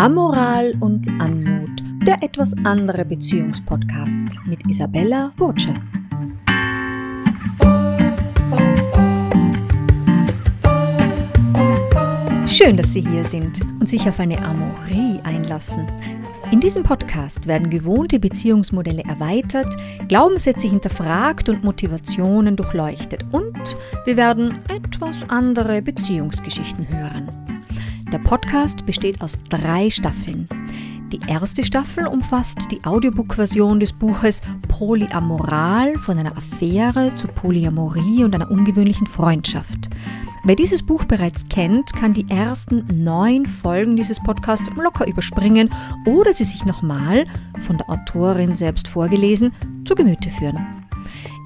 Amoral und Anmut, der etwas andere Beziehungspodcast mit Isabella Burtsche. Schön, dass Sie hier sind und sich auf eine Amorie einlassen. In diesem Podcast werden gewohnte Beziehungsmodelle erweitert, Glaubenssätze hinterfragt und Motivationen durchleuchtet und wir werden etwas andere Beziehungsgeschichten hören. Der Podcast besteht aus drei Staffeln. Die erste Staffel umfasst die Audiobook-Version des Buches Polyamoral von einer Affäre zu Polyamorie und einer ungewöhnlichen Freundschaft. Wer dieses Buch bereits kennt, kann die ersten neun Folgen dieses Podcasts locker überspringen oder sie sich nochmal, von der Autorin selbst vorgelesen, zu Gemüte führen.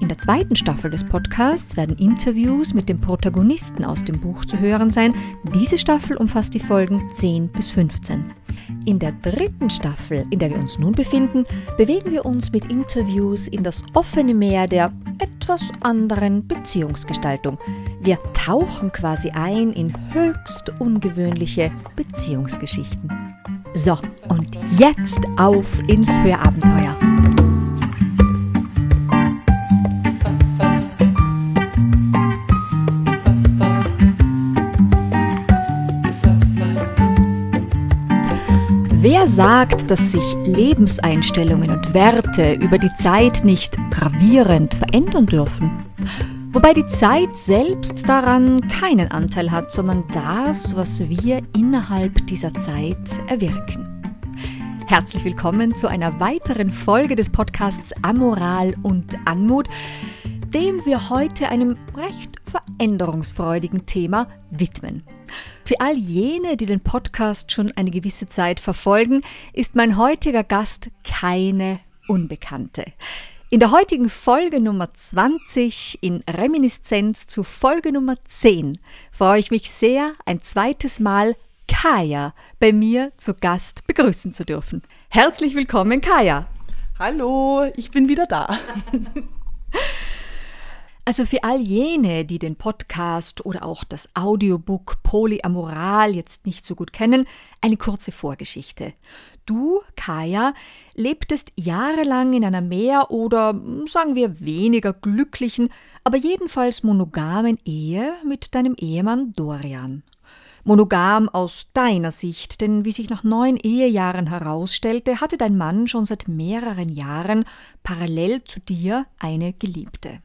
In der zweiten Staffel des Podcasts werden Interviews mit den Protagonisten aus dem Buch zu hören sein. Diese Staffel umfasst die Folgen 10 bis 15. In der dritten Staffel, in der wir uns nun befinden, bewegen wir uns mit Interviews in das offene Meer der etwas anderen Beziehungsgestaltung. Wir tauchen quasi ein in höchst ungewöhnliche Beziehungsgeschichten. So, und jetzt auf ins Hörabenteuer. Wer sagt, dass sich Lebenseinstellungen und Werte über die Zeit nicht gravierend verändern dürfen? Wobei die Zeit selbst daran keinen Anteil hat, sondern das, was wir innerhalb dieser Zeit erwirken. Herzlich willkommen zu einer weiteren Folge des Podcasts Amoral und Anmut, dem wir heute einem recht veränderungsfreudigen Thema widmen. Für all jene, die den Podcast schon eine gewisse Zeit verfolgen, ist mein heutiger Gast keine Unbekannte. In der heutigen Folge Nummer 20 in Reminiszenz zu Folge Nummer 10 freue ich mich sehr, ein zweites Mal Kaya bei mir zu Gast begrüßen zu dürfen. Herzlich willkommen, Kaya. Hallo, ich bin wieder da. Also für all jene, die den Podcast oder auch das Audiobook Polyamoral jetzt nicht so gut kennen, eine kurze Vorgeschichte. Du, Kaya, lebtest jahrelang in einer mehr oder sagen wir weniger glücklichen, aber jedenfalls monogamen Ehe mit deinem Ehemann Dorian. Monogam aus deiner Sicht, denn wie sich nach neun Ehejahren herausstellte, hatte dein Mann schon seit mehreren Jahren parallel zu dir eine Geliebte.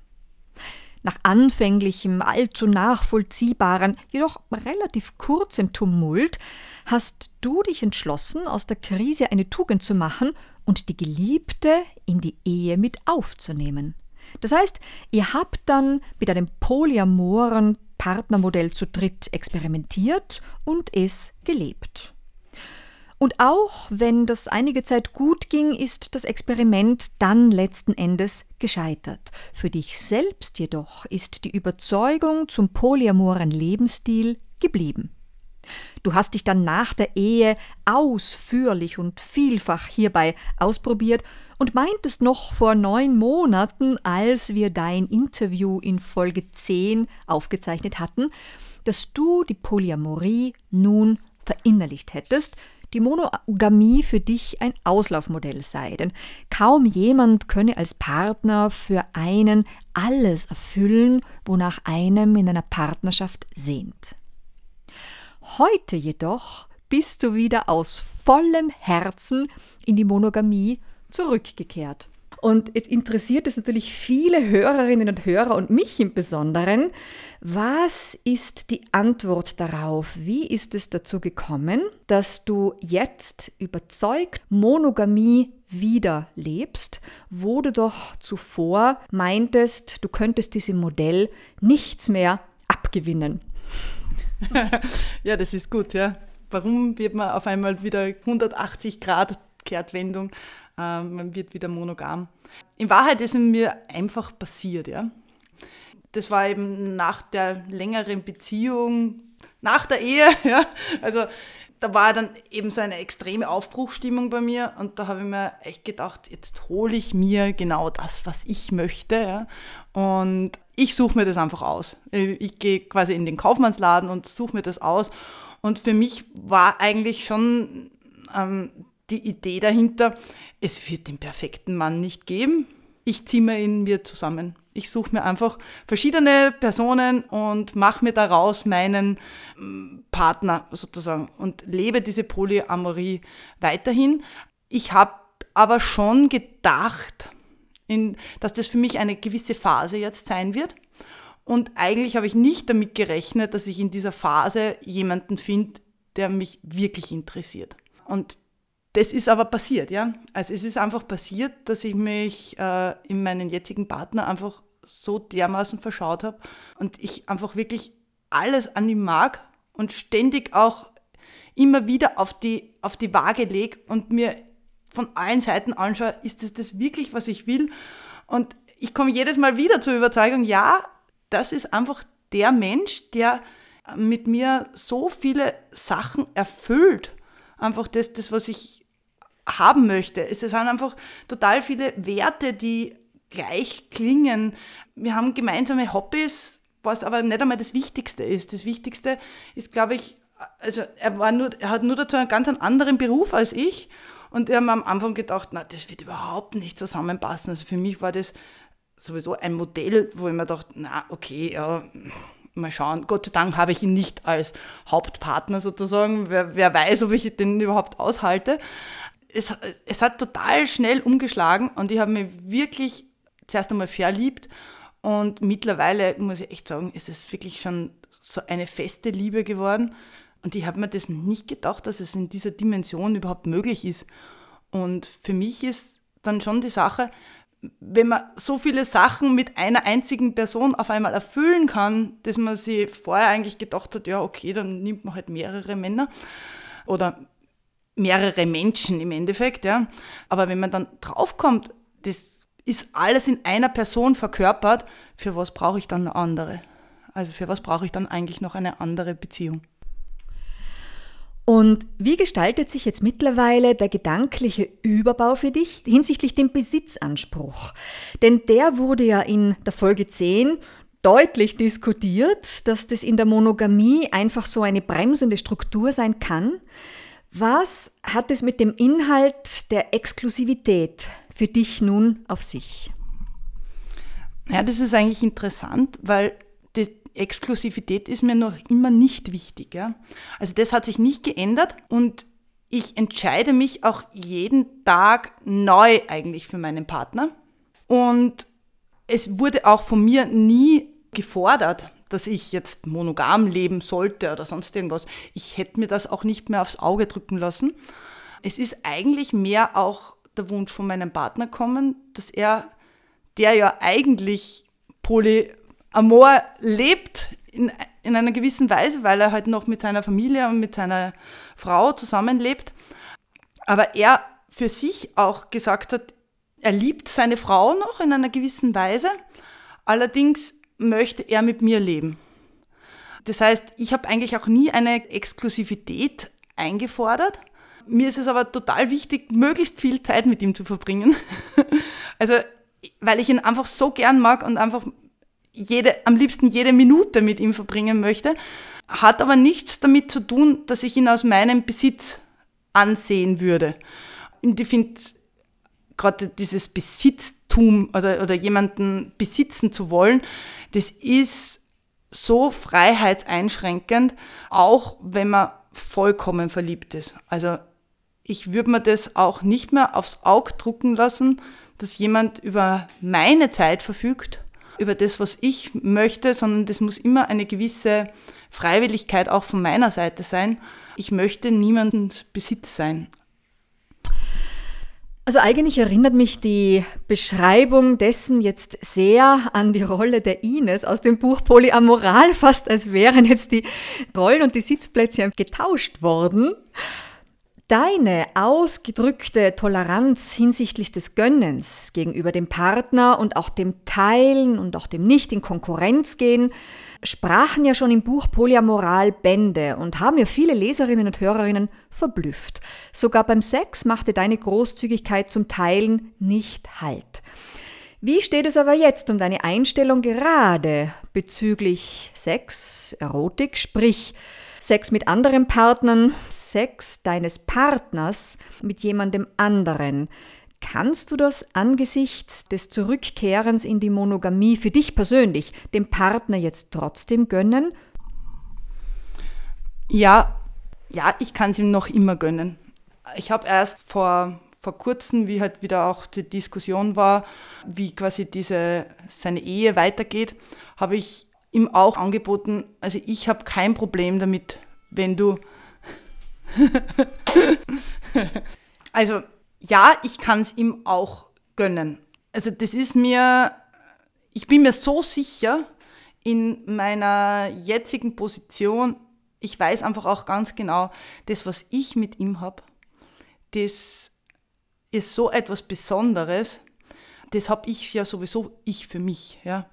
Nach anfänglichem, allzu nachvollziehbaren, jedoch relativ kurzem Tumult hast du dich entschlossen, aus der Krise eine Tugend zu machen und die Geliebte in die Ehe mit aufzunehmen. Das heißt, ihr habt dann mit einem polyamoren Partnermodell zu dritt experimentiert und es gelebt. Und auch wenn das einige Zeit gut ging, ist das Experiment dann letzten Endes gescheitert. Für dich selbst jedoch ist die Überzeugung zum polyamoren Lebensstil geblieben. Du hast dich dann nach der Ehe ausführlich und vielfach hierbei ausprobiert und meintest noch vor neun Monaten, als wir dein Interview in Folge 10 aufgezeichnet hatten, dass du die Polyamorie nun verinnerlicht hättest, die Monogamie für dich ein Auslaufmodell sei, denn kaum jemand könne als Partner für einen alles erfüllen, wonach einem in einer Partnerschaft sehnt. Heute jedoch bist du wieder aus vollem Herzen in die Monogamie zurückgekehrt. Und jetzt interessiert es natürlich viele Hörerinnen und Hörer und mich im Besonderen, was ist die Antwort darauf? Wie ist es dazu gekommen, dass du jetzt überzeugt Monogamie wieder lebst, wo du doch zuvor meintest, du könntest diesem Modell nichts mehr abgewinnen? ja, das ist gut, ja. Warum wird man auf einmal wieder 180 Grad Kehrtwendung man wird wieder monogam. In Wahrheit ist es mir einfach passiert, ja. Das war eben nach der längeren Beziehung, nach der Ehe, ja. Also da war dann eben so eine extreme Aufbruchstimmung bei mir und da habe ich mir echt gedacht, jetzt hole ich mir genau das, was ich möchte. Ja. Und ich suche mir das einfach aus. Ich gehe quasi in den Kaufmannsladen und suche mir das aus. Und für mich war eigentlich schon ähm, die Idee dahinter, es wird den perfekten Mann nicht geben. Ich ziehe mir ihn mir zusammen. Ich suche mir einfach verschiedene Personen und mache mir daraus meinen mm, Partner sozusagen und lebe diese Polyamorie weiterhin. Ich habe aber schon gedacht, in, dass das für mich eine gewisse Phase jetzt sein wird. Und eigentlich habe ich nicht damit gerechnet, dass ich in dieser Phase jemanden finde, der mich wirklich interessiert. Und das ist aber passiert, ja. Also es ist einfach passiert, dass ich mich äh, in meinen jetzigen Partner einfach so dermaßen verschaut habe und ich einfach wirklich alles an ihm mag und ständig auch immer wieder auf die, auf die Waage lege und mir von allen Seiten anschaue, ist das das wirklich, was ich will? Und ich komme jedes Mal wieder zur Überzeugung, ja, das ist einfach der Mensch, der mit mir so viele Sachen erfüllt. Einfach das, das was ich haben möchte. Es sind einfach total viele Werte, die gleich klingen. Wir haben gemeinsame Hobbys, was aber nicht einmal das Wichtigste ist. Das Wichtigste ist, glaube ich, also er, war nur, er hat nur dazu einen ganz anderen Beruf als ich und wir haben am Anfang gedacht, na, das wird überhaupt nicht zusammenpassen. Also für mich war das sowieso ein Modell, wo ich mir dachte, na, okay, ja, mal schauen. Gott sei Dank habe ich ihn nicht als Hauptpartner sozusagen. Wer, wer weiß, ob ich den überhaupt aushalte. Es, es hat total schnell umgeschlagen und ich habe mich wirklich zuerst einmal verliebt und mittlerweile muss ich echt sagen, ist es wirklich schon so eine feste Liebe geworden. Und ich habe mir das nicht gedacht, dass es in dieser Dimension überhaupt möglich ist. Und für mich ist dann schon die Sache, wenn man so viele Sachen mit einer einzigen Person auf einmal erfüllen kann, dass man sich vorher eigentlich gedacht hat, ja, okay, dann nimmt man halt mehrere Männer oder mehrere Menschen im Endeffekt, ja. Aber wenn man dann draufkommt, das ist alles in einer Person verkörpert, für was brauche ich dann eine andere? Also für was brauche ich dann eigentlich noch eine andere Beziehung? Und wie gestaltet sich jetzt mittlerweile der gedankliche Überbau für dich hinsichtlich dem Besitzanspruch? Denn der wurde ja in der Folge 10 deutlich diskutiert, dass das in der Monogamie einfach so eine bremsende Struktur sein kann. Was hat es mit dem Inhalt der Exklusivität für dich nun auf sich? Ja, das ist eigentlich interessant, weil das, Exklusivität ist mir noch immer nicht wichtig. Ja? Also das hat sich nicht geändert und ich entscheide mich auch jeden Tag neu eigentlich für meinen Partner. Und es wurde auch von mir nie gefordert, dass ich jetzt monogam leben sollte oder sonst irgendwas. Ich hätte mir das auch nicht mehr aufs Auge drücken lassen. Es ist eigentlich mehr auch der Wunsch von meinem Partner kommen, dass er, der ja eigentlich poly Amor lebt in, in einer gewissen Weise, weil er halt noch mit seiner Familie und mit seiner Frau zusammenlebt. Aber er für sich auch gesagt hat, er liebt seine Frau noch in einer gewissen Weise, allerdings möchte er mit mir leben. Das heißt, ich habe eigentlich auch nie eine Exklusivität eingefordert. Mir ist es aber total wichtig, möglichst viel Zeit mit ihm zu verbringen. also, weil ich ihn einfach so gern mag und einfach jede, am liebsten jede Minute mit ihm verbringen möchte, hat aber nichts damit zu tun, dass ich ihn aus meinem Besitz ansehen würde. Und ich finde gerade dieses Besitztum oder, oder jemanden besitzen zu wollen, das ist so freiheitseinschränkend, auch wenn man vollkommen verliebt ist. Also ich würde mir das auch nicht mehr aufs Auge drucken lassen, dass jemand über meine Zeit verfügt über das, was ich möchte, sondern das muss immer eine gewisse Freiwilligkeit auch von meiner Seite sein. Ich möchte niemandens Besitz sein. Also eigentlich erinnert mich die Beschreibung dessen jetzt sehr an die Rolle der Ines aus dem Buch Polyamoral, fast als wären jetzt die Rollen und die Sitzplätze getauscht worden. Deine ausgedrückte Toleranz hinsichtlich des Gönnens gegenüber dem Partner und auch dem Teilen und auch dem Nicht in Konkurrenz gehen, sprachen ja schon im Buch Polyamoral Bände und haben ja viele Leserinnen und Hörerinnen verblüfft. Sogar beim Sex machte deine Großzügigkeit zum Teilen nicht Halt. Wie steht es aber jetzt um deine Einstellung gerade bezüglich Sex, Erotik, sprich Sex mit anderen Partnern, Sex deines Partners mit jemandem anderen. Kannst du das angesichts des Zurückkehrens in die Monogamie für dich persönlich dem Partner jetzt trotzdem gönnen? Ja, ja, ich kann es ihm noch immer gönnen. Ich habe erst vor, vor kurzem, wie halt wieder auch die Diskussion war, wie quasi diese, seine Ehe weitergeht, habe ich ihm auch angeboten, also ich habe kein Problem damit, wenn du... also ja, ich kann es ihm auch gönnen. Also das ist mir, ich bin mir so sicher in meiner jetzigen Position, ich weiß einfach auch ganz genau, das, was ich mit ihm habe, das ist so etwas Besonderes. Das habe ich ja sowieso ich für mich. Ja.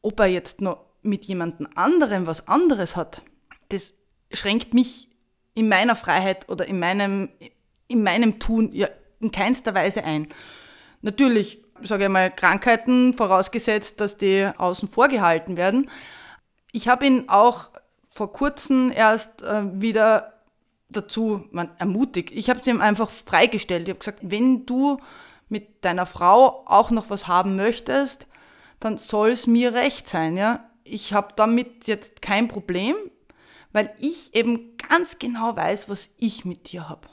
Ob er jetzt noch mit jemandem anderem was anderes hat, das schränkt mich in meiner Freiheit oder in meinem, in meinem Tun ja in keinster Weise ein. Natürlich, sage ich mal, Krankheiten vorausgesetzt, dass die außen vor gehalten werden. Ich habe ihn auch vor kurzem erst äh, wieder dazu man, ermutigt. Ich habe es ihm einfach freigestellt. Ich habe gesagt, wenn du mit deiner Frau auch noch was haben möchtest, dann soll es mir recht sein. Ja? Ich habe damit jetzt kein Problem, weil ich eben ganz genau weiß, was ich mit dir habe.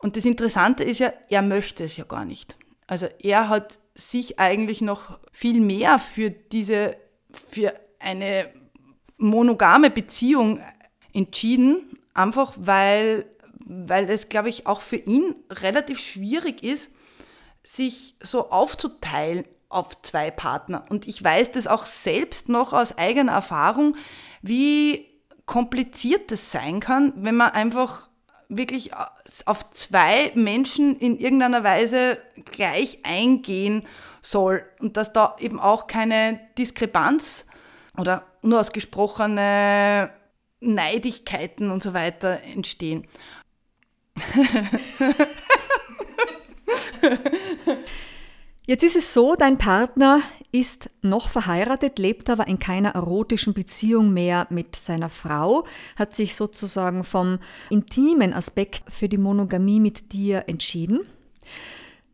Und das Interessante ist ja, er möchte es ja gar nicht. Also er hat sich eigentlich noch viel mehr für diese, für eine monogame Beziehung entschieden, einfach weil, weil es, glaube ich, auch für ihn relativ schwierig ist, sich so aufzuteilen auf zwei Partner. Und ich weiß das auch selbst noch aus eigener Erfahrung, wie kompliziert das sein kann, wenn man einfach wirklich auf zwei Menschen in irgendeiner Weise gleich eingehen soll und dass da eben auch keine Diskrepanz oder unausgesprochene Neidigkeiten und so weiter entstehen. Jetzt ist es so, dein Partner ist noch verheiratet, lebt aber in keiner erotischen Beziehung mehr mit seiner Frau, hat sich sozusagen vom intimen Aspekt für die Monogamie mit dir entschieden.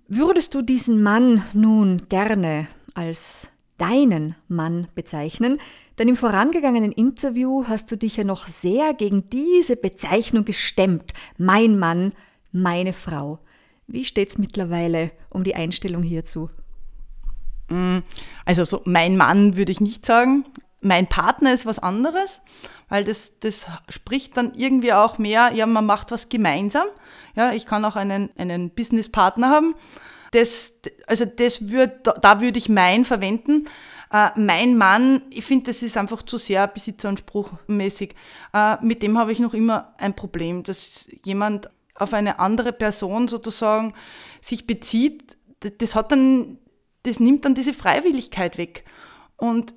Würdest du diesen Mann nun gerne als deinen Mann bezeichnen? Denn im vorangegangenen Interview hast du dich ja noch sehr gegen diese Bezeichnung gestemmt. Mein Mann, meine Frau. Wie steht es mittlerweile um die Einstellung hierzu? Mm, also so mein Mann würde ich nicht sagen. Mein Partner ist was anderes, weil das, das spricht dann irgendwie auch mehr, ja, man macht was gemeinsam. Ja, ich kann auch einen, einen Businesspartner haben. Das, also das würd, da würde ich mein verwenden. Äh, mein Mann, ich finde, das ist einfach zu sehr besitzanspruchmäßig. Äh, mit dem habe ich noch immer ein Problem, dass jemand auf eine andere Person sozusagen sich bezieht, das hat dann, das nimmt dann diese Freiwilligkeit weg. Und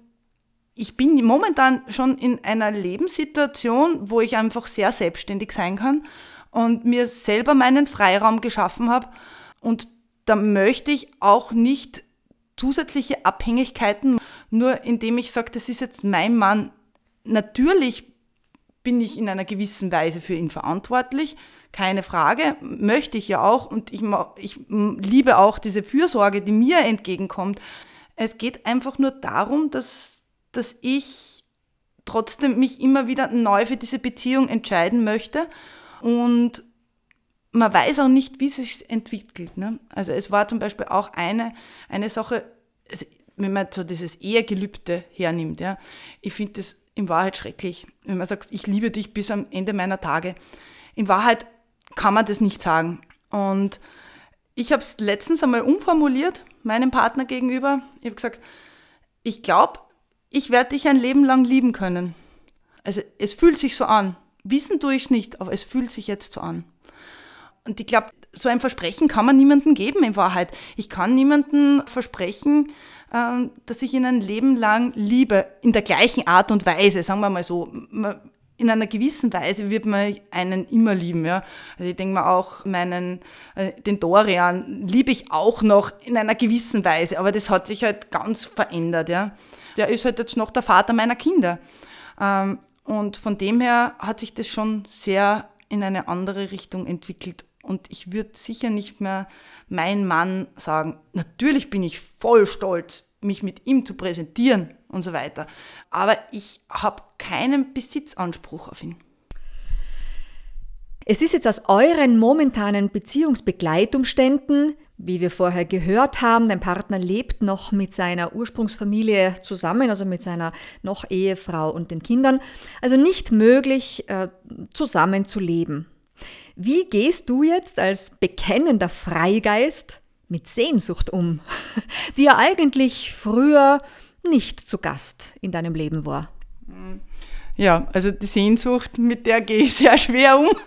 ich bin momentan schon in einer Lebenssituation, wo ich einfach sehr selbstständig sein kann und mir selber meinen Freiraum geschaffen habe. Und da möchte ich auch nicht zusätzliche Abhängigkeiten, nur indem ich sage, das ist jetzt mein Mann. Natürlich bin ich in einer gewissen Weise für ihn verantwortlich, keine Frage, möchte ich ja auch und ich, ich liebe auch diese Fürsorge, die mir entgegenkommt. Es geht einfach nur darum, dass, dass ich trotzdem mich immer wieder neu für diese Beziehung entscheiden möchte und man weiß auch nicht, wie es sich entwickelt. Ne? Also es war zum Beispiel auch eine, eine Sache, wenn man so dieses Ehegelübde hernimmt, ja, ich finde das in Wahrheit schrecklich, wenn man sagt, ich liebe dich bis am Ende meiner Tage. In Wahrheit kann man das nicht sagen. Und ich habe es letztens einmal umformuliert, meinem Partner gegenüber. Ich habe gesagt, ich glaube, ich werde dich ein Leben lang lieben können. Also es fühlt sich so an. Wissen tue ich es nicht, aber es fühlt sich jetzt so an. Und ich glaube, so ein Versprechen kann man niemandem geben in Wahrheit. Ich kann niemandem versprechen, ähm, dass ich ihn ein Leben lang liebe, in der gleichen Art und Weise, sagen wir mal so in einer gewissen Weise wird man einen immer lieben. Ja? Also ich denke mal auch meinen, äh, den Dorian liebe ich auch noch in einer gewissen Weise, aber das hat sich halt ganz verändert. Ja? Der ist halt jetzt noch der Vater meiner Kinder. Ähm, Und von dem her hat sich das schon sehr in eine andere Richtung entwickelt. Und ich würde sicher nicht mehr mein Mann sagen, natürlich bin ich voll stolz, mich mit ihm zu präsentieren und so weiter. Aber ich habe keinen Besitzanspruch auf ihn. Es ist jetzt aus euren momentanen Beziehungsbegleitumständen, wie wir vorher gehört haben, dein Partner lebt noch mit seiner Ursprungsfamilie zusammen, also mit seiner noch Ehefrau und den Kindern, also nicht möglich, äh, zusammen zu leben. Wie gehst du jetzt als bekennender Freigeist mit Sehnsucht um, die ja eigentlich früher nicht zu Gast in deinem Leben war? Ja, also die Sehnsucht, mit der gehe ich sehr schwer um.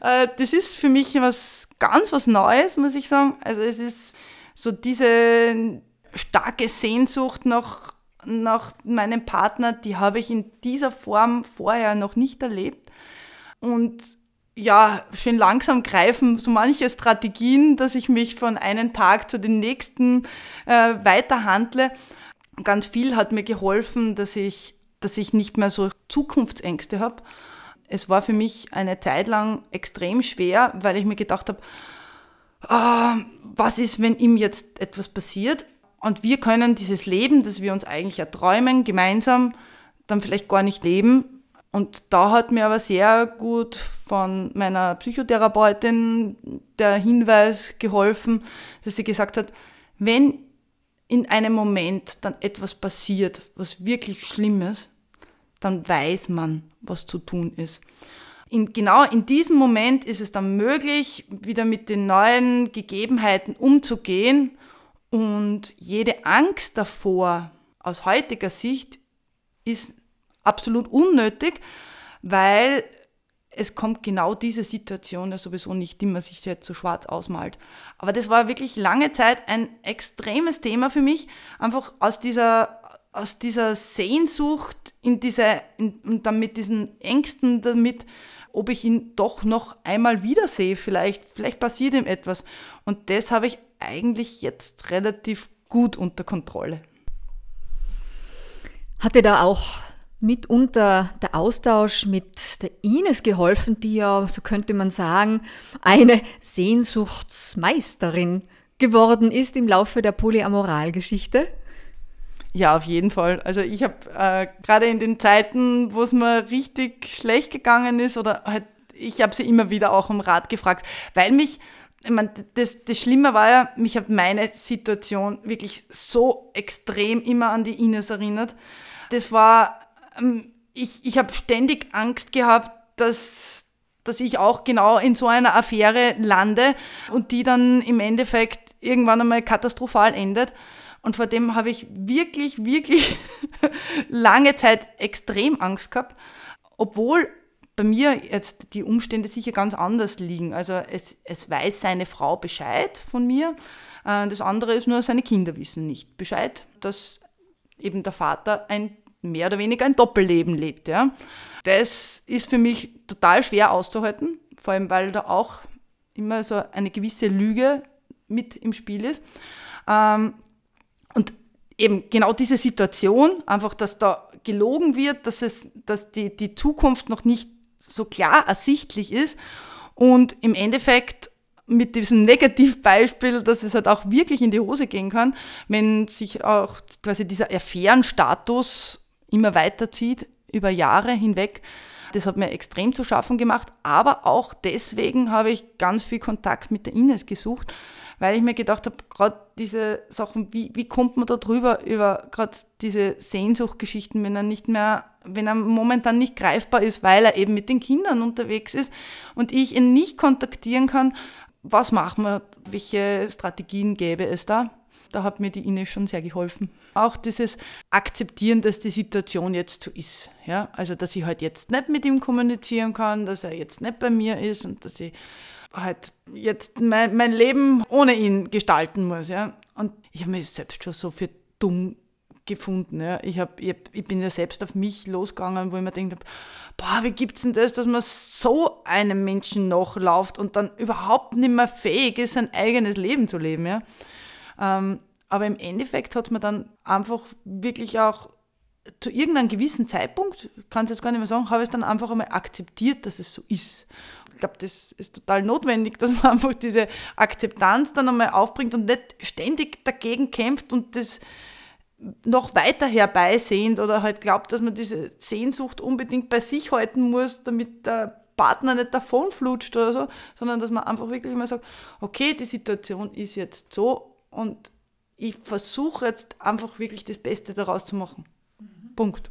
Äh, das ist für mich was ganz was Neues, muss ich sagen. Also es ist so diese starke Sehnsucht nach, nach meinem Partner, die habe ich in dieser Form vorher noch nicht erlebt. Und ja, schön langsam greifen so manche Strategien, dass ich mich von einem Tag zu den nächsten äh, weiterhandle. Ganz viel hat mir geholfen, dass ich dass ich nicht mehr so Zukunftsängste habe. Es war für mich eine Zeit lang extrem schwer, weil ich mir gedacht habe, ah, was ist, wenn ihm jetzt etwas passiert und wir können dieses Leben, das wir uns eigentlich erträumen, gemeinsam dann vielleicht gar nicht leben. Und da hat mir aber sehr gut von meiner Psychotherapeutin der Hinweis geholfen, dass sie gesagt hat, wenn in einem Moment dann etwas passiert, was wirklich Schlimmes, dann weiß man, was zu tun ist. In, genau in diesem Moment ist es dann möglich, wieder mit den neuen Gegebenheiten umzugehen und jede Angst davor aus heutiger Sicht ist absolut unnötig, weil es kommt genau diese Situation ja sowieso nicht, die man sich jetzt so schwarz ausmalt. Aber das war wirklich lange Zeit ein extremes Thema für mich, einfach aus dieser aus dieser Sehnsucht in diese, in, und dann mit diesen Ängsten damit, ob ich ihn doch noch einmal wiedersehe, vielleicht, vielleicht passiert ihm etwas. Und das habe ich eigentlich jetzt relativ gut unter Kontrolle. Hat dir da auch mitunter der Austausch mit der Ines geholfen, die ja, so könnte man sagen, eine Sehnsuchtsmeisterin geworden ist im Laufe der Polyamoralgeschichte? Ja, auf jeden Fall. Also ich habe äh, gerade in den Zeiten, wo es mir richtig schlecht gegangen ist, oder halt, ich habe sie immer wieder auch um Rat gefragt, weil mich, ich mein, das, das Schlimme war ja, mich hat meine Situation wirklich so extrem immer an die Ines erinnert. Das war, ich, ich habe ständig Angst gehabt, dass, dass ich auch genau in so einer Affäre lande und die dann im Endeffekt irgendwann einmal katastrophal endet. Und vor dem habe ich wirklich, wirklich lange Zeit extrem Angst gehabt, obwohl bei mir jetzt die Umstände sicher ganz anders liegen. Also es, es weiß seine Frau Bescheid von mir. Äh, das andere ist nur, seine Kinder wissen nicht Bescheid, dass eben der Vater ein mehr oder weniger ein Doppelleben lebt. Ja. Das ist für mich total schwer auszuhalten, vor allem weil da auch immer so eine gewisse Lüge mit im Spiel ist. Ähm, und eben genau diese Situation, einfach, dass da gelogen wird, dass, es, dass die, die Zukunft noch nicht so klar ersichtlich ist und im Endeffekt mit diesem Negativbeispiel, dass es halt auch wirklich in die Hose gehen kann, wenn sich auch quasi dieser Affärenstatus immer weiterzieht über Jahre hinweg. Das hat mir extrem zu schaffen gemacht, aber auch deswegen habe ich ganz viel Kontakt mit der Ines gesucht, weil ich mir gedacht habe, gerade diese Sachen, wie, wie kommt man da drüber, über gerade diese Sehnsuchtgeschichten, wenn er nicht mehr, wenn er momentan nicht greifbar ist, weil er eben mit den Kindern unterwegs ist und ich ihn nicht kontaktieren kann, was machen wir, welche Strategien gäbe es da? Da hat mir die Ine schon sehr geholfen. Auch dieses Akzeptieren, dass die Situation jetzt so ist. Ja? Also, dass ich halt jetzt nicht mit ihm kommunizieren kann, dass er jetzt nicht bei mir ist und dass ich halt jetzt mein, mein Leben ohne ihn gestalten muss. Ja? Und ich habe mich selbst schon so für dumm gefunden. Ja. Ich, hab, ich, ich, bin ja selbst auf mich losgegangen, wo ich mir denkt habe, boah, wie gibt es denn das, dass man so einem Menschen nachläuft und dann überhaupt nicht mehr fähig ist, sein eigenes Leben zu leben. Ja. Ähm, aber im Endeffekt hat mir dann einfach wirklich auch zu irgendeinem gewissen Zeitpunkt, kann es jetzt gar nicht mehr sagen, habe ich es dann einfach einmal akzeptiert, dass es so ist. Ich glaube, das ist total notwendig, dass man einfach diese Akzeptanz dann einmal aufbringt und nicht ständig dagegen kämpft und das noch weiter herbeisehnt oder halt glaubt, dass man diese Sehnsucht unbedingt bei sich halten muss, damit der Partner nicht davonflutscht oder so, sondern dass man einfach wirklich mal sagt, okay, die Situation ist jetzt so und ich versuche jetzt einfach wirklich das Beste daraus zu machen. Mhm. Punkt.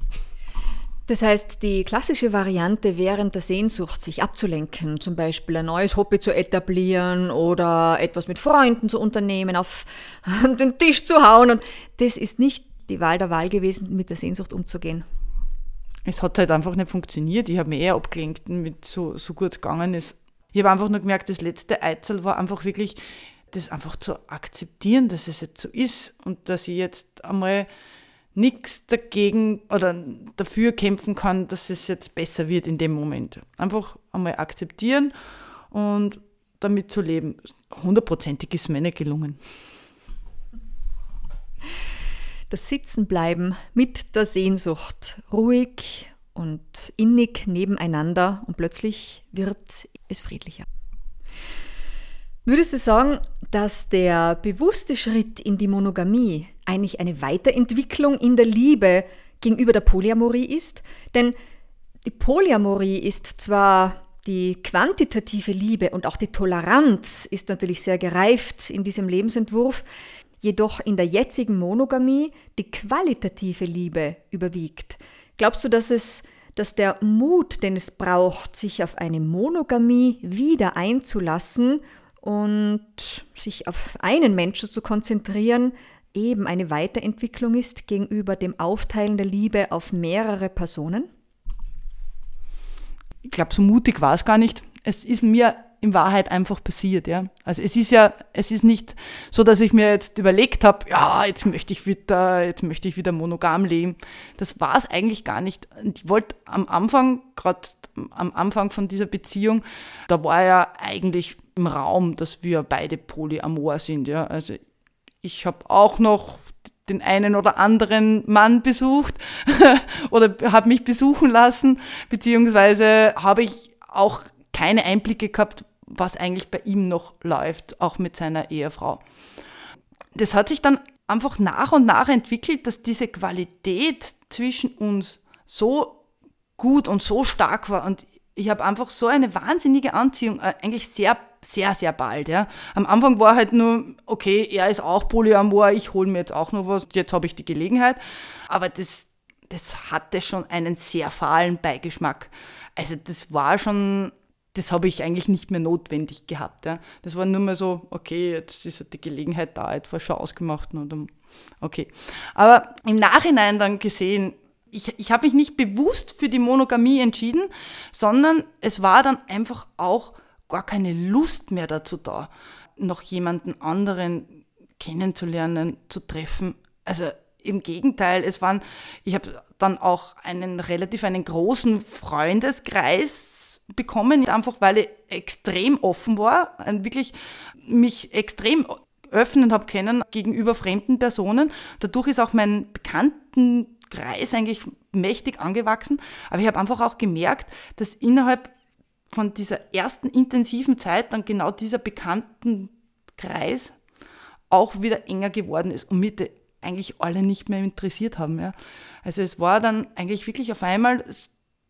Das heißt, die klassische Variante während der Sehnsucht, sich abzulenken, zum Beispiel ein neues Hobby zu etablieren oder etwas mit Freunden zu unternehmen, auf den Tisch zu hauen. Und das ist nicht die Wahl der Wahl gewesen, mit der Sehnsucht umzugehen. Es hat halt einfach nicht funktioniert. Ich habe mich eher abgelenkt, mit so, so gut gegangen ist. Ich habe einfach nur gemerkt, das letzte Eizel war einfach wirklich, das einfach zu akzeptieren, dass es jetzt so ist und dass ich jetzt einmal nichts dagegen oder dafür kämpfen kann, dass es jetzt besser wird in dem Moment. Einfach einmal akzeptieren und damit zu leben. Hundertprozentig ist mir nicht gelungen. Das Sitzenbleiben mit der Sehnsucht, ruhig und innig nebeneinander und plötzlich wird es friedlicher. Würdest du sagen, dass der bewusste Schritt in die Monogamie eigentlich eine Weiterentwicklung in der Liebe gegenüber der Polyamorie ist? Denn die Polyamorie ist zwar die quantitative Liebe und auch die Toleranz ist natürlich sehr gereift in diesem Lebensentwurf, jedoch in der jetzigen Monogamie die qualitative Liebe überwiegt. Glaubst du, dass es dass der Mut, den es braucht, sich auf eine Monogamie wieder einzulassen und sich auf einen Menschen zu konzentrieren, eben eine Weiterentwicklung ist gegenüber dem Aufteilen der Liebe auf mehrere Personen? Ich glaube, so mutig war es gar nicht. Es ist mir in Wahrheit einfach passiert. Ja. Also es ist ja, es ist nicht so, dass ich mir jetzt überlegt habe, ja, jetzt möchte ich wieder, jetzt möchte ich wieder monogam leben. Das war es eigentlich gar nicht. Ich wollte am Anfang, gerade am Anfang von dieser Beziehung, da war ja eigentlich im Raum, dass wir beide polyamor sind. Ja. Also ich habe auch noch den einen oder anderen Mann besucht oder habe mich besuchen lassen, beziehungsweise habe ich auch keine Einblicke gehabt, was eigentlich bei ihm noch läuft, auch mit seiner Ehefrau. Das hat sich dann einfach nach und nach entwickelt, dass diese Qualität zwischen uns so gut und so stark war und ich habe einfach so eine wahnsinnige Anziehung, äh, eigentlich sehr, sehr, sehr bald. Ja. Am Anfang war halt nur, okay, er ist auch Polyamor, ich hole mir jetzt auch noch was, jetzt habe ich die Gelegenheit. Aber das, das hatte schon einen sehr fahlen Beigeschmack. Also das war schon das habe ich eigentlich nicht mehr notwendig gehabt. Ja. Das war nur mal so, okay, jetzt ist halt die Gelegenheit da, etwas schon ausgemacht. Und okay. Aber im Nachhinein dann gesehen, ich, ich habe mich nicht bewusst für die Monogamie entschieden, sondern es war dann einfach auch gar keine Lust mehr dazu da, noch jemanden anderen kennenzulernen, zu treffen. Also im Gegenteil, es waren, ich habe dann auch einen relativ einen großen Freundeskreis bekommen, einfach weil ich extrem offen war, wirklich mich extrem öffnen habe können gegenüber fremden Personen. Dadurch ist auch mein Bekanntenkreis eigentlich mächtig angewachsen. Aber ich habe einfach auch gemerkt, dass innerhalb von dieser ersten intensiven Zeit dann genau dieser Bekanntenkreis auch wieder enger geworden ist und mich eigentlich alle nicht mehr interessiert haben. Ja. Also es war dann eigentlich wirklich auf einmal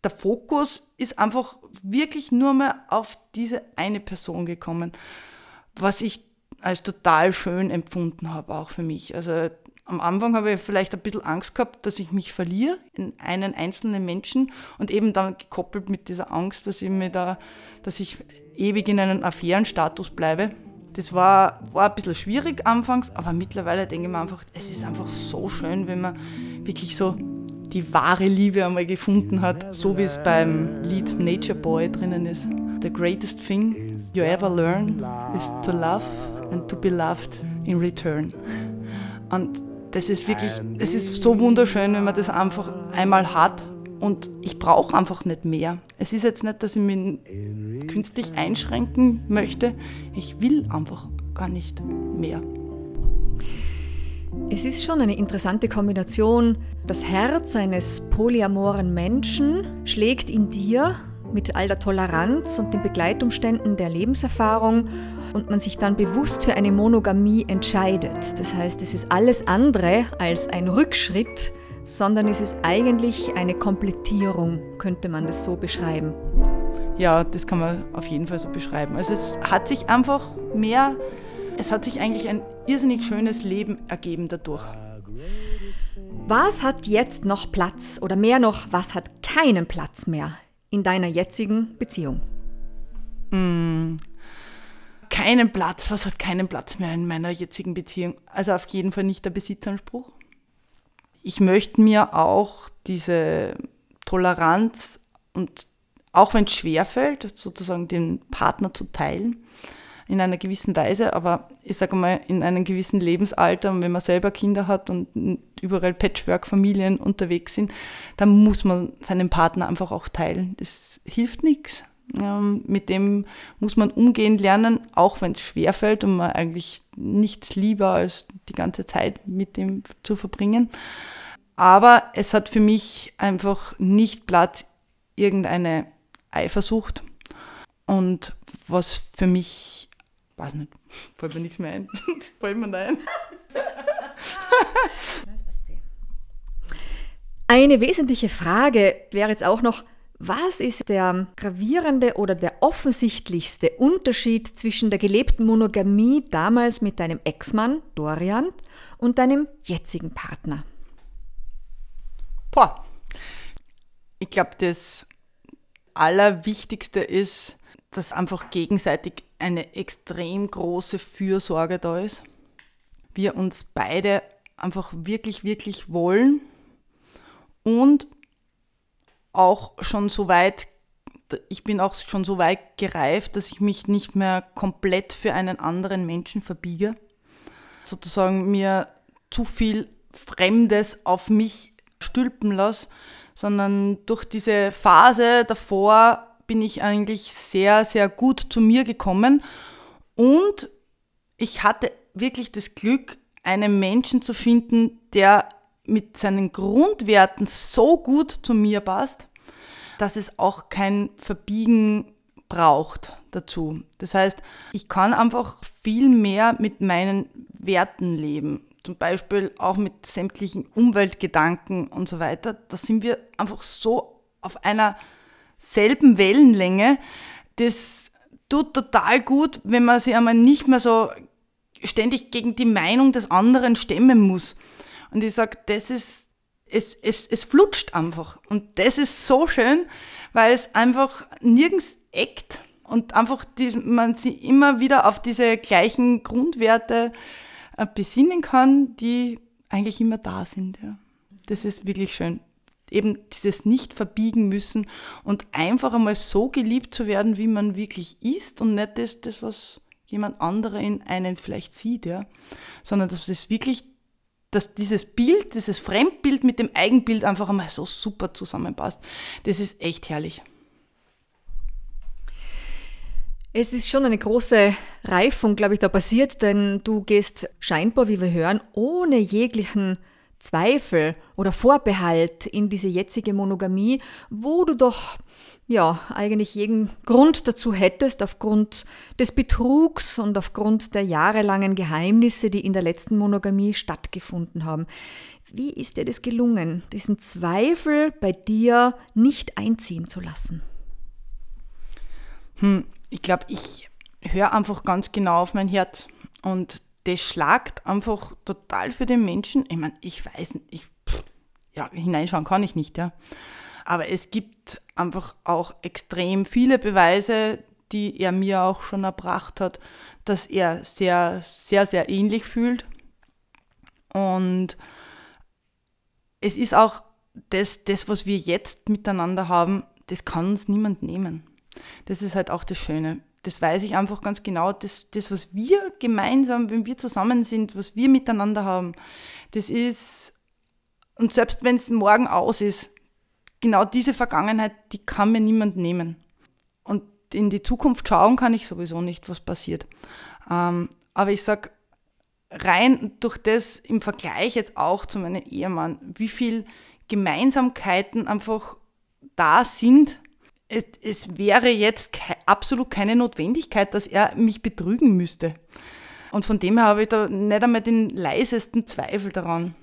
der Fokus ist einfach wirklich nur mehr auf diese eine Person gekommen, was ich als total schön empfunden habe, auch für mich. Also am Anfang habe ich vielleicht ein bisschen Angst gehabt, dass ich mich verliere in einen einzelnen Menschen und eben dann gekoppelt mit dieser Angst, dass ich mir da, dass ich ewig in einem Affärenstatus bleibe. Das war, war ein bisschen schwierig anfangs, aber mittlerweile denke ich mir einfach, es ist einfach so schön, wenn man wirklich so die wahre Liebe einmal gefunden hat, so wie es beim Lied Nature Boy drinnen ist. The greatest thing you ever learn is to love and to be loved in return. Und das ist wirklich, es ist so wunderschön, wenn man das einfach einmal hat und ich brauche einfach nicht mehr. Es ist jetzt nicht, dass ich mich künstlich einschränken möchte. Ich will einfach gar nicht mehr. Es ist schon eine interessante Kombination. Das Herz eines polyamoren Menschen schlägt in dir mit all der Toleranz und den Begleitumständen der Lebenserfahrung und man sich dann bewusst für eine Monogamie entscheidet. Das heißt, es ist alles andere als ein Rückschritt, sondern es ist eigentlich eine Komplettierung, könnte man das so beschreiben. Ja, das kann man auf jeden Fall so beschreiben. Also es hat sich einfach mehr es hat sich eigentlich ein irrsinnig schönes Leben ergeben dadurch. Was hat jetzt noch Platz oder mehr noch, was hat keinen Platz mehr in deiner jetzigen Beziehung? Mm, keinen Platz, was hat keinen Platz mehr in meiner jetzigen Beziehung? Also auf jeden Fall nicht der Besitzanspruch. Ich möchte mir auch diese Toleranz und auch wenn es schwerfällt, sozusagen den Partner zu teilen, in einer gewissen Weise, aber ich sage mal, in einem gewissen Lebensalter, wenn man selber Kinder hat und überall Patchwork-Familien unterwegs sind, dann muss man seinen Partner einfach auch teilen. Das hilft nichts. Ähm, mit dem muss man umgehen lernen, auch wenn es schwerfällt und man eigentlich nichts lieber als die ganze Zeit mit dem zu verbringen. Aber es hat für mich einfach nicht Platz irgendeine Eifersucht. Und was für mich weiß nicht, fällt mir nichts mehr ein. fällt mir ein. Eine wesentliche Frage wäre jetzt auch noch, was ist der gravierende oder der offensichtlichste Unterschied zwischen der gelebten Monogamie damals mit deinem Ex-Mann Dorian und deinem jetzigen Partner? Boah. Ich glaube, das Allerwichtigste ist, dass einfach gegenseitig eine extrem große Fürsorge da ist. Wir uns beide einfach wirklich, wirklich wollen und auch schon so weit, ich bin auch schon so weit gereift, dass ich mich nicht mehr komplett für einen anderen Menschen verbiege. Sozusagen mir zu viel Fremdes auf mich stülpen lasse, sondern durch diese Phase davor bin ich eigentlich sehr, sehr gut zu mir gekommen und ich hatte wirklich das Glück, einen Menschen zu finden, der mit seinen Grundwerten so gut zu mir passt, dass es auch kein Verbiegen braucht dazu. Das heißt, ich kann einfach viel mehr mit meinen Werten leben. Zum Beispiel auch mit sämtlichen Umweltgedanken und so weiter. Da sind wir einfach so auf einer selben Wellenlänge. Das tut total gut, wenn man sich einmal nicht mehr so ständig gegen die Meinung des anderen stemmen muss. Und ich sage, das ist, es, es, es flutscht einfach. Und das ist so schön, weil es einfach nirgends eckt und einfach die, man sich immer wieder auf diese gleichen Grundwerte äh, besinnen kann, die eigentlich immer da sind. Ja. Das ist wirklich schön eben dieses nicht verbiegen müssen und einfach einmal so geliebt zu werden, wie man wirklich ist und nicht das, das was jemand anderer in einen vielleicht sieht, ja, sondern dass es wirklich, dass dieses Bild, dieses Fremdbild mit dem Eigenbild einfach einmal so super zusammenpasst. Das ist echt herrlich. Es ist schon eine große Reifung, glaube ich, da passiert, denn du gehst scheinbar, wie wir hören, ohne jeglichen Zweifel oder Vorbehalt in diese jetzige Monogamie, wo du doch ja eigentlich jeden Grund dazu hättest, aufgrund des Betrugs und aufgrund der jahrelangen Geheimnisse, die in der letzten Monogamie stattgefunden haben. Wie ist dir das gelungen, diesen Zweifel bei dir nicht einziehen zu lassen? Hm, ich glaube, ich höre einfach ganz genau auf mein Herz und das schlagt einfach total für den Menschen. Ich meine, ich weiß nicht, ich, pff, ja, hineinschauen kann ich nicht, ja. Aber es gibt einfach auch extrem viele Beweise, die er mir auch schon erbracht hat, dass er sehr, sehr, sehr ähnlich fühlt. Und es ist auch das, das, was wir jetzt miteinander haben, das kann uns niemand nehmen. Das ist halt auch das Schöne das weiß ich einfach ganz genau, das, das, was wir gemeinsam, wenn wir zusammen sind, was wir miteinander haben, das ist, und selbst wenn es morgen aus ist, genau diese Vergangenheit, die kann mir niemand nehmen. Und in die Zukunft schauen kann ich sowieso nicht, was passiert. Ähm, aber ich sag, rein durch das im Vergleich jetzt auch zu meinem Ehemann, wie viel Gemeinsamkeiten einfach da sind. Es, es wäre jetzt ke absolut keine Notwendigkeit, dass er mich betrügen müsste. Und von dem her habe ich da nicht einmal den leisesten Zweifel daran,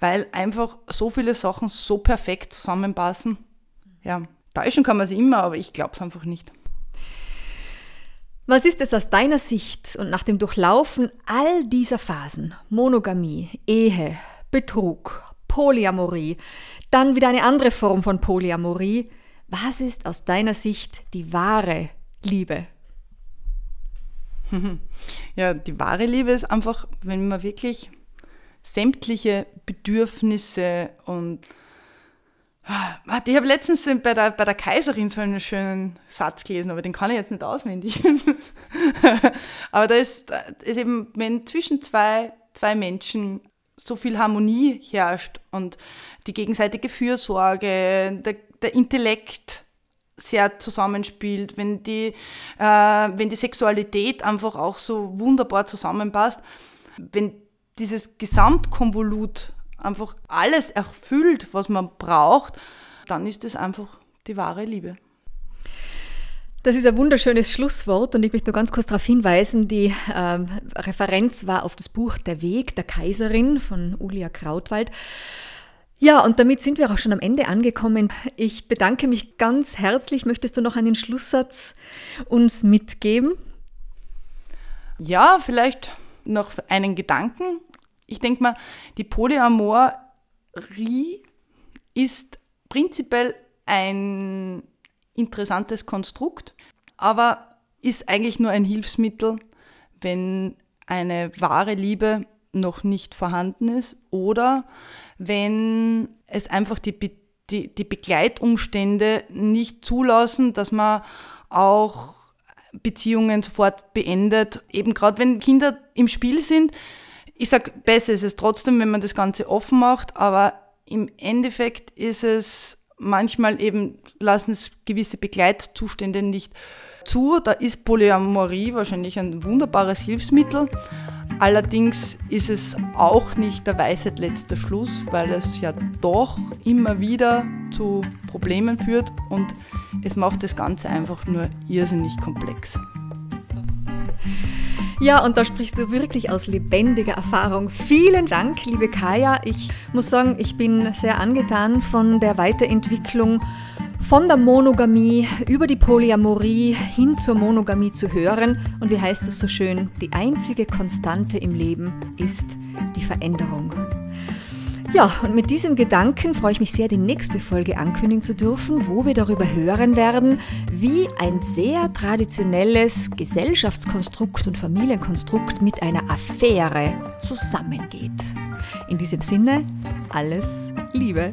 weil einfach so viele Sachen so perfekt zusammenpassen. Ja, täuschen kann man sie immer, aber ich glaube es einfach nicht. Was ist es aus deiner Sicht und nach dem Durchlaufen all dieser Phasen, Monogamie, Ehe, Betrug, Polyamorie, dann wieder eine andere Form von Polyamorie, was ist aus deiner Sicht die wahre Liebe? Ja, die wahre Liebe ist einfach, wenn man wirklich sämtliche Bedürfnisse und ich habe letztens bei der, bei der Kaiserin so einen schönen Satz gelesen, aber den kann ich jetzt nicht auswendig. aber da ist, ist eben, wenn zwischen zwei, zwei Menschen so viel Harmonie herrscht und die gegenseitige Fürsorge, der, der Intellekt sehr zusammenspielt, wenn die, äh, wenn die Sexualität einfach auch so wunderbar zusammenpasst, wenn dieses Gesamtkonvolut einfach alles erfüllt, was man braucht, dann ist es einfach die wahre Liebe. Das ist ein wunderschönes Schlusswort und ich möchte nur ganz kurz darauf hinweisen, die äh, Referenz war auf das Buch Der Weg der Kaiserin von Ulia Krautwald. Ja, und damit sind wir auch schon am Ende angekommen. Ich bedanke mich ganz herzlich. Möchtest du noch einen Schlusssatz uns mitgeben? Ja, vielleicht noch einen Gedanken. Ich denke mal, die Polyamorie ist prinzipiell ein interessantes Konstrukt, aber ist eigentlich nur ein Hilfsmittel, wenn eine wahre Liebe noch nicht vorhanden ist oder wenn es einfach die, die, die Begleitumstände nicht zulassen, dass man auch Beziehungen sofort beendet. Eben gerade wenn Kinder im Spiel sind. Ich sage, besser ist es trotzdem, wenn man das Ganze offen macht, aber im Endeffekt ist es manchmal eben, lassen es gewisse Begleitzustände nicht zu. Da ist Polyamorie wahrscheinlich ein wunderbares Hilfsmittel. Allerdings ist es auch nicht der Weisheit letzter Schluss, weil es ja doch immer wieder zu Problemen führt und es macht das Ganze einfach nur irrsinnig komplex. Ja, und da sprichst du wirklich aus lebendiger Erfahrung. Vielen Dank, liebe Kaya. Ich muss sagen, ich bin sehr angetan von der Weiterentwicklung von der Monogamie über die Polyamorie hin zur Monogamie zu hören. Und wie heißt es so schön, die einzige Konstante im Leben ist die Veränderung. Ja, und mit diesem Gedanken freue ich mich sehr, die nächste Folge ankündigen zu dürfen, wo wir darüber hören werden, wie ein sehr traditionelles Gesellschaftskonstrukt und Familienkonstrukt mit einer Affäre zusammengeht. In diesem Sinne, alles Liebe.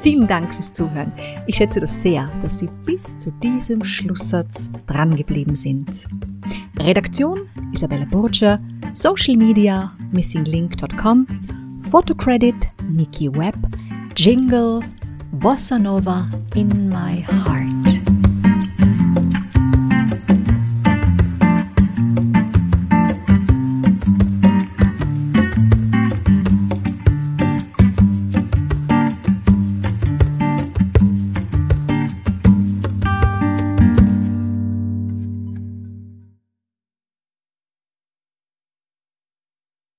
Vielen Dank fürs Zuhören. Ich schätze das sehr, dass Sie bis zu diesem Schlusssatz drangeblieben sind. Redaktion Isabella Burger, Social Media missinglink.com, Photocredit Nikki Webb, Jingle Bossa Nova in my heart.